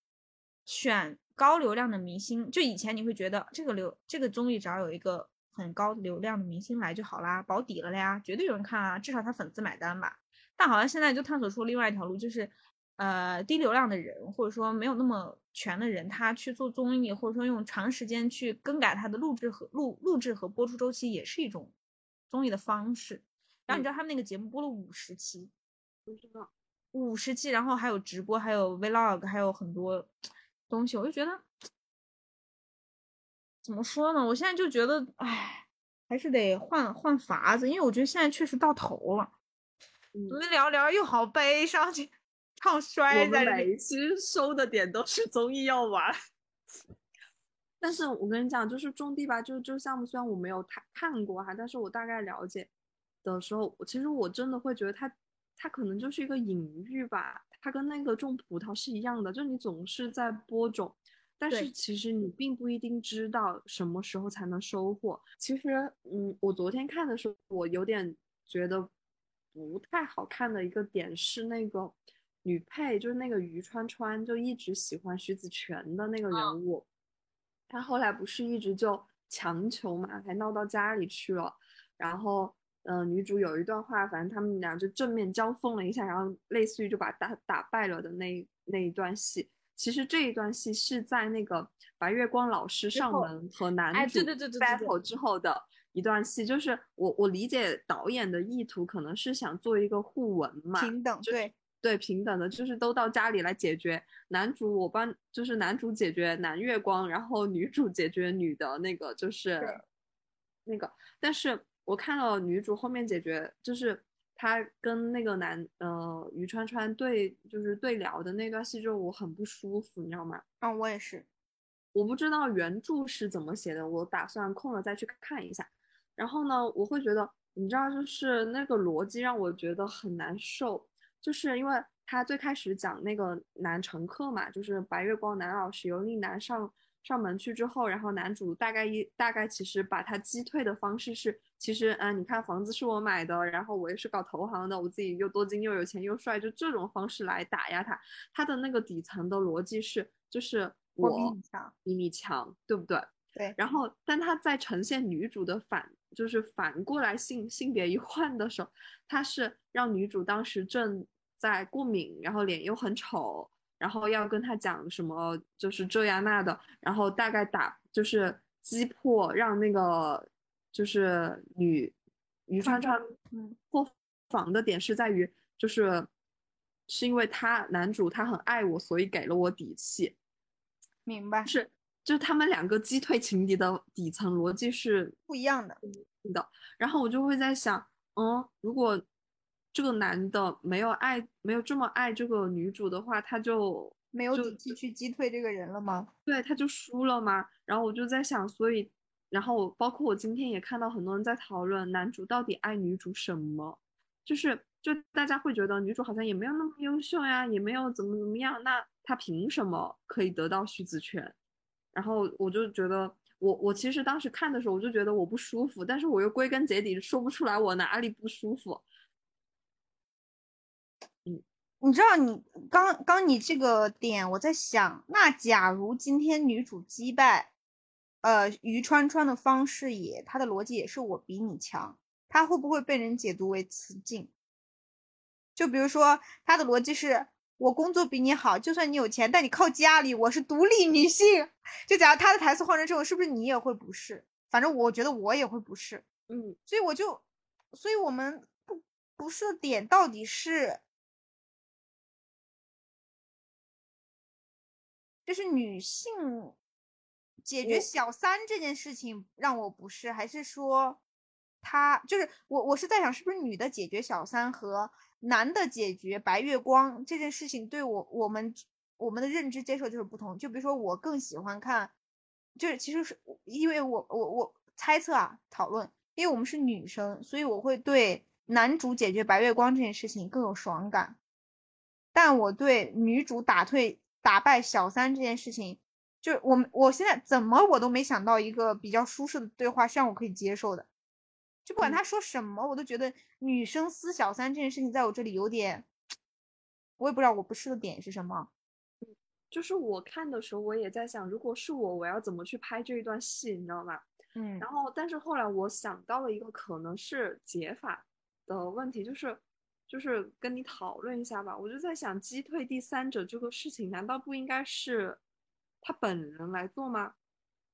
选高流量的明星，就以前你会觉得这个流这个综艺只要有一个很高流量的明星来就好啦，保底了呀，绝对有人看啊，至少他粉丝买单吧。但好像现在就探索出另外一条路，就是，呃，低流量的人，或者说没有那么全的人，他去做综艺，或者说用长时间去更改他的录制和录录制和播出周期，也是一种综艺的方式。然后你知道他们那个节目播了五十期，不知道五十期，然后还有直播，还有 vlog，还有很多东西，我就觉得怎么说呢？我现在就觉得，哎，还是得换换法子，因为我觉得现在确实到头了。我们聊聊又好悲伤，唱衰在每一期收的点都是综艺要完，[laughs] 但是我跟你讲，就是种地吧，就是这个项目，虽然我没有太看过哈，但是我大概了解的时候，其实我真的会觉得它，它可能就是一个隐喻吧，它跟那个种葡萄是一样的，就你总是在播种，但是其实你并不一定知道什么时候才能收获。其实，嗯，我昨天看的时候，我有点觉得。不太好看的一个点是那个女配，就是那个于川川，就一直喜欢徐子泉的那个人物。他后来不是一直就强求嘛，还闹到家里去了。然后，嗯，女主有一段话，反正他们俩就正面交锋了一下，然后类似于就把打打败了的那那一段戏。其实这一段戏是在那个白月光老师上门和男主 battle 之后的。一段戏就是我我理解导演的意图可能是想做一个互文嘛，平等对对平等的，就是都到家里来解决男主我帮就是男主解决男月光，然后女主解决女的那个就是那个，但是我看了女主后面解决就是她跟那个男呃于川川对就是对聊的那段戏之后，我很不舒服，你知道吗？嗯，我也是，我不知道原著是怎么写的，我打算空了再去看一下。然后呢，我会觉得，你知道，就是那个逻辑让我觉得很难受，就是因为他最开始讲那个男乘客嘛，就是白月光男老师由丽男上上门去之后，然后男主大概一大概其实把他击退的方式是，其实嗯，你看房子是我买的，然后我也是搞投行的，我自己又多金又有钱又帅，就这种方式来打压他。他的那个底层的逻辑是，就是我我比你强，比你强，对不对？对，然后，但他在呈现女主的反，就是反过来性性别一换的时候，他是让女主当时正在过敏，然后脸又很丑，然后要跟他讲什么就是这呀那的，然后大概打就是击破，让那个就是女于川川嗯。破防的点是在于，就是是因为他男主他很爱我，所以给了我底气，明白，是，就是他们两个击退情敌的底层逻辑是不一样的。的。然后我就会在想，嗯，如果这个男的没有爱，没有这么爱这个女主的话，他就没有就底气去击退这个人了吗？对，他就输了嘛。然后我就在想，所以，然后包括我今天也看到很多人在讨论男主到底爱女主什么，就是就大家会觉得女主好像也没有那么优秀呀，也没有怎么怎么样，那她凭什么可以得到徐子泉？然后我就觉得，我我其实当时看的时候，我就觉得我不舒服，但是我又归根结底说不出来我哪里不舒服。你知道你刚刚你这个点，我在想，那假如今天女主击败，呃，于川川的方式也，她的逻辑也是我比你强，她会不会被人解读为雌竞？就比如说，她的逻辑是我工作比你好，就算你有钱，但你靠家里，我是独立女性。就假如他的台词换成这种，是不是你也会不是？反正我觉得我也会不是。嗯，所以我就，所以我们不不是的点到底是，就是女性解决小三这件事情让我不适，还是说他就是我我是在想，是不是女的解决小三和男的解决白月光这件事情对我我们我们的认知接受就是不同。就比如说我更喜欢看，就是其实是因为我我我猜测啊讨论。因为我们是女生，所以我会对男主解决白月光这件事情更有爽感，但我对女主打退打败小三这件事情，就是我们我现在怎么我都没想到一个比较舒适的对话是让我可以接受的，就不管嗯他说什么，我都觉得女生撕小三这件事情在我这里有点，我也不知道我不适的点是什么。就是我看的时候，我也在想，如果是我，我要怎么去拍这一段戏，你知道吗？嗯然后，但是后来我想到了一个可能是解法的问题，就是就是跟你讨论一下吧。我就在想，击退第三者这个事情，难道不应该是他本人来做吗？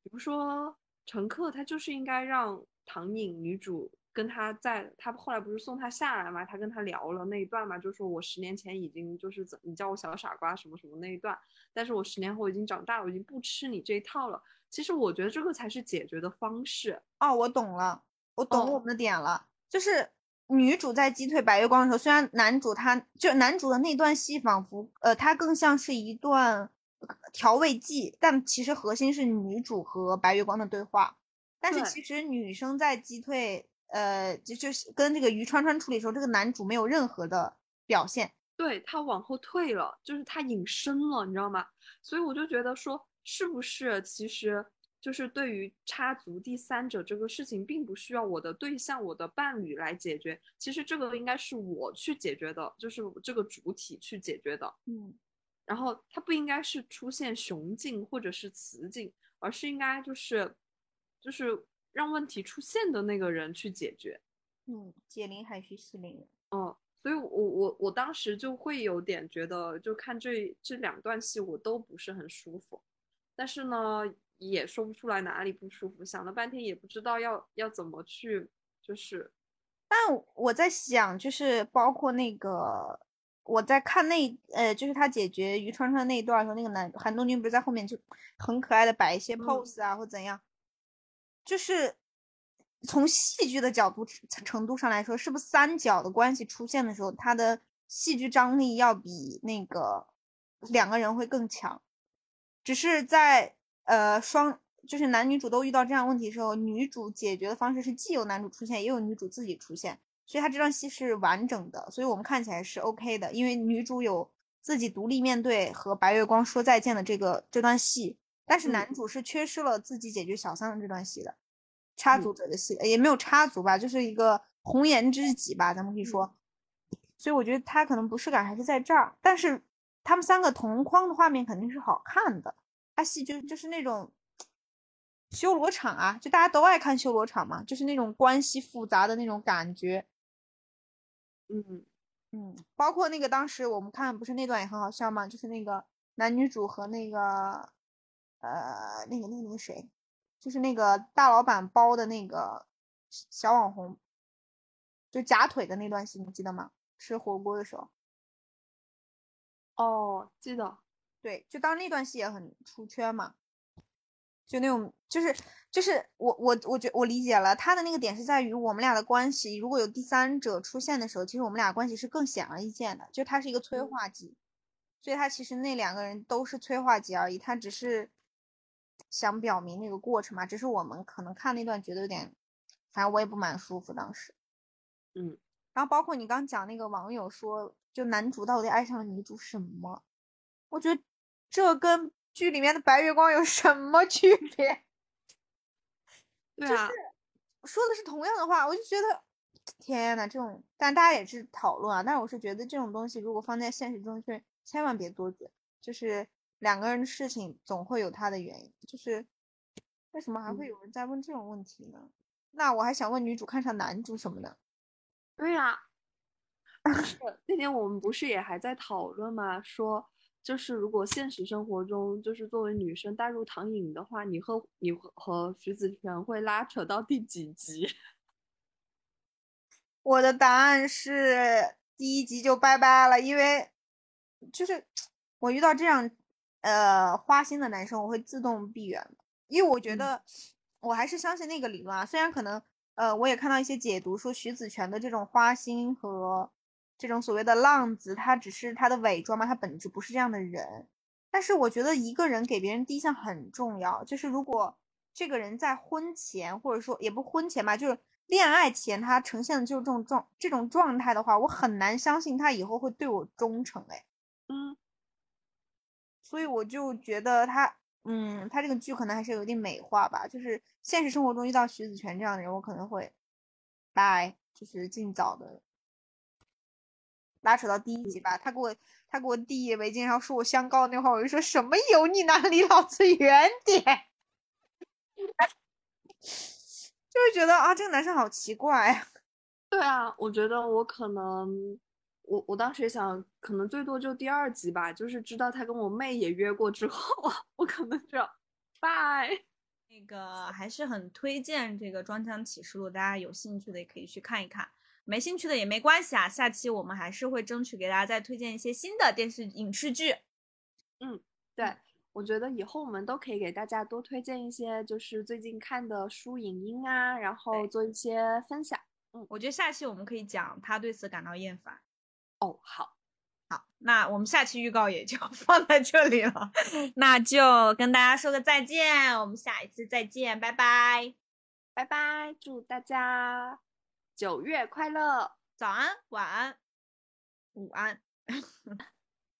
比如说乘客，他就是应该让唐颖女主跟他在，他后来不是送他下来嘛，他跟他聊了那一段嘛，就说我十年前已经就是怎你叫我小傻瓜什么什么那一段，但是我十年后已经长大了，我已经不吃你这一套了。其实我觉得这个才是解决的方式。哦，我懂了，我懂哦我们的点了，就是女主在击退白月光的时候，虽然男主他就男主的那段戏仿佛呃，他更像是一段呃调味剂，但其实核心是女主和白月光的对话。但是其实女生在击退呃，就就是跟这个于川川处理的时候，这个男主没有任何的表现。对他往后退了，就是他隐身了，你知道吗？所以我就觉得说，是不是其实就是对于插足第三者这个事情，并不需要我的对象、我的伴侣来解决，其实这个应该是我去解决的，就是这个主体去解决的。嗯，然后它不应该是出现雄竞或者是雌竞，而是应该就是就是让问题出现的那个人去解决。嗯，解铃还须系铃人。嗯，所以我我我当时就会有点觉得，就看这这两段戏我都不是很舒服，但是呢也说不出来哪里不舒服，想了半天也不知道要要怎么去，就是但我在想，就是包括那个我在看那呃，就是他解决于川川那一段的时候，那个男韩东君不是在后面就很可爱的摆一些嗯 pose 啊，或怎样，就是从戏剧的角度程度上来说，是不是三角的关系出现的时候，它的戏剧张力要比那个两个人会更强？只是在呃双就是男女主都遇到这样问题的时候，女主解决的方式是既有男主出现，也有女主自己出现，所以她这段戏是完整的，所以我们看起来是 OK 的，因为女主有自己独立面对和白月光说再见的这个这段戏，但是嗯男主是缺失了自己解决小三的这段戏的，插足者的戏、也没有插足吧，就是一个红颜知己吧，咱们可以说。所以我觉得他可能不适感还是在这儿，但是他们三个同框的画面肯定是好看的。他戏就就是那种修罗场啊，就大家都爱看修罗场嘛，就是那种关系复杂的那种感觉。嗯嗯，包括那个当时我们看不是那段也很好笑吗？就是那个男女主和那个呃那个那个那个谁，就是那个大老板包的那个小网红，就夹腿的那段戏，你记得吗？吃火锅的时候，哦，记得，对，就当那段戏也很出圈嘛，就那种就是就是我我我觉我理解了他的那个点是在于我们俩的关系，如果有第三者出现的时候，其实我们俩关系是更显而易见的，就他是一个催嗯化剂，所以他其实那两个人都是催化剂而已，他只是想表明那个过程嘛，只是我们可能看那段觉得有点，反正我也不蛮舒服当时。嗯，然后包括你刚讲那个网友说，就男主到底爱上了女主什么？我觉得这跟剧里面的白月光有什么区别？对啊，说的是同样的话，我就觉得天呐，这种，但大家也是讨论啊。但是我是觉得这种东西如果放在现实中去，千万别多嘴。就是两个人的事情总会有他的原因，就是为什么还会嗯有人在问这种问题呢？那我还想问女主看上男主什么的。对呀、就是那天我们不是也还在讨论吗？说就是如果现实生活中，就是作为女生带入唐颖的话，你和你和和徐子泉会拉扯到第几集？[laughs] 我的答案是第一集就拜拜了，因为就是我遇到这样呃花心的男生，我会自动避远，因为我觉嗯得我还是相信那个理论啊。虽然可能呃我也看到一些解读说徐子泉的这种花心和这种所谓的浪子，他只是他的伪装嘛，他本质不是这样的人。但是我觉得一个人给别人第一印象很重要，就是如果这个人在婚前或者说也不婚前吧，就是恋爱前他呈现的就是这种状这种状态的话，我很难相信他以后会对我忠诚哎。嗯，所以我就觉得他，嗯，他这个剧可能还是有点美化吧。就是现实生活中遇到徐子泉这样的人，我可能会，拜，就是尽早的拉扯到第一集吧。他给我他给我递围巾，然后说我香膏那会儿，我就说什么油腻哪离老子远点。[laughs] 就是觉得啊，这个男生好奇怪啊。对啊，我觉得我可能，我我当时也想，可能最多就第二集吧，就是知道他跟我妹也约过之后，我可能就拜。那个还是很推荐这个《装腔启示录》，大家有兴趣的也可以去看一看，没兴趣的也没关系啊。下期我们还是会争取给大家再推荐一些新的电视影视剧。嗯对，我觉得以后我们都可以给大家多推荐一些，就是最近看的书、影音啊，然后做一些分享。嗯我觉得下期我们可以讲他对此感到厌烦。哦，好，好，那我们下期预告也就 [laughs] 放在这里了，那就跟大家说个再见，我们下一次再见，拜拜，拜拜，祝大家九月快乐。早安，晚安，午安。[laughs]